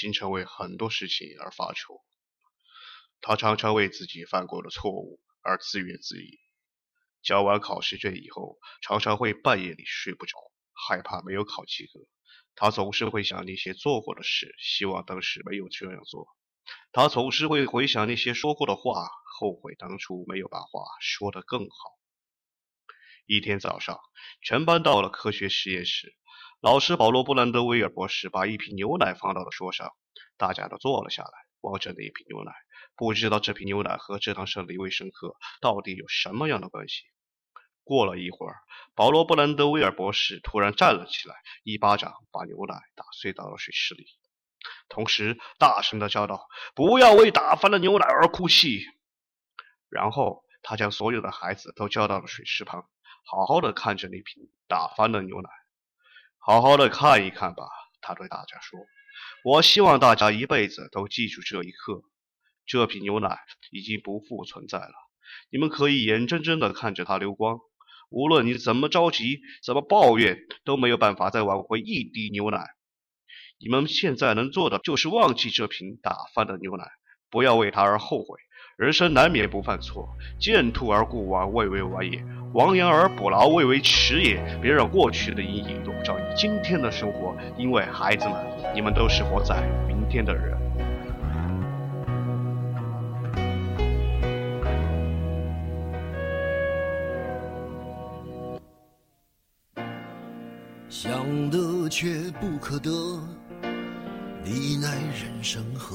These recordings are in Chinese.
经常为很多事情而发愁，他常常为自己犯过的错误而自怨自艾。交完考试卷以后，常常会半夜里睡不着，害怕没有考及格。他总是会想那些做过的事，希望当时没有这样做。他总是会回想那些说过的话，后悔当初没有把话说得更好。一天早上，全班到了科学实验室。老师保罗·布兰德威尔博士把一瓶牛奶放到了桌上，大家都坐了下来，望着那一瓶牛奶，不知道这瓶牛奶和这堂生理卫生课到底有什么样的关系。过了一会儿，保罗·布兰德威尔博士突然站了起来，一巴掌把牛奶打碎到了水池里，同时大声地叫道：“不要为打翻了牛奶而哭泣！”然后他将所有的孩子都叫到了水池旁，好好的看着那瓶打翻的牛奶。好好的看一看吧，他对大家说：“我希望大家一辈子都记住这一刻。这瓶牛奶已经不复存在了，你们可以眼睁睁地看着它流光。无论你怎么着急，怎么抱怨，都没有办法再挽回一滴牛奶。你们现在能做的就是忘记这瓶打翻的牛奶，不要为它而后悔。人生难免不犯错，见兔而顾亡，未为晚也。”亡羊而补牢，未为迟也。别让过去的阴影笼罩你今天的生活，因为孩子们，你们都是活在明天的人。想得却不可得，你奈人生何？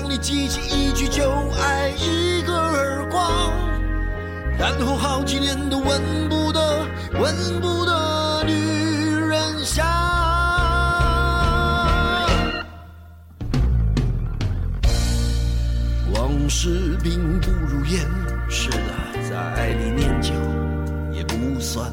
每当你记起一句就爱一个耳光，然后好几年都闻不得、闻不得女人香。往事并不如烟，是的，在爱里念旧也不算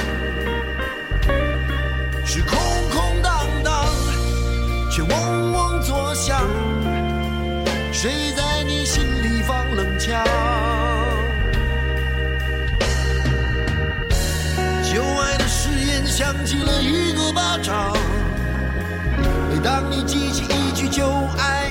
谁在你心里放冷枪？旧爱的誓言响起了一个巴掌，每当你记起一句旧爱，